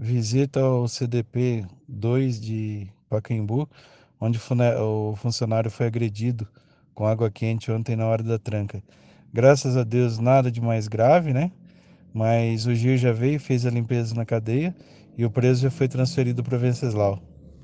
Visita ao CDP 2 de Pacaembu, onde o funcionário foi agredido com água quente ontem na hora da tranca. Graças a Deus, nada de mais grave, né? Mas o Gil já veio, fez a limpeza na cadeia e o preso já foi transferido para Venceslau.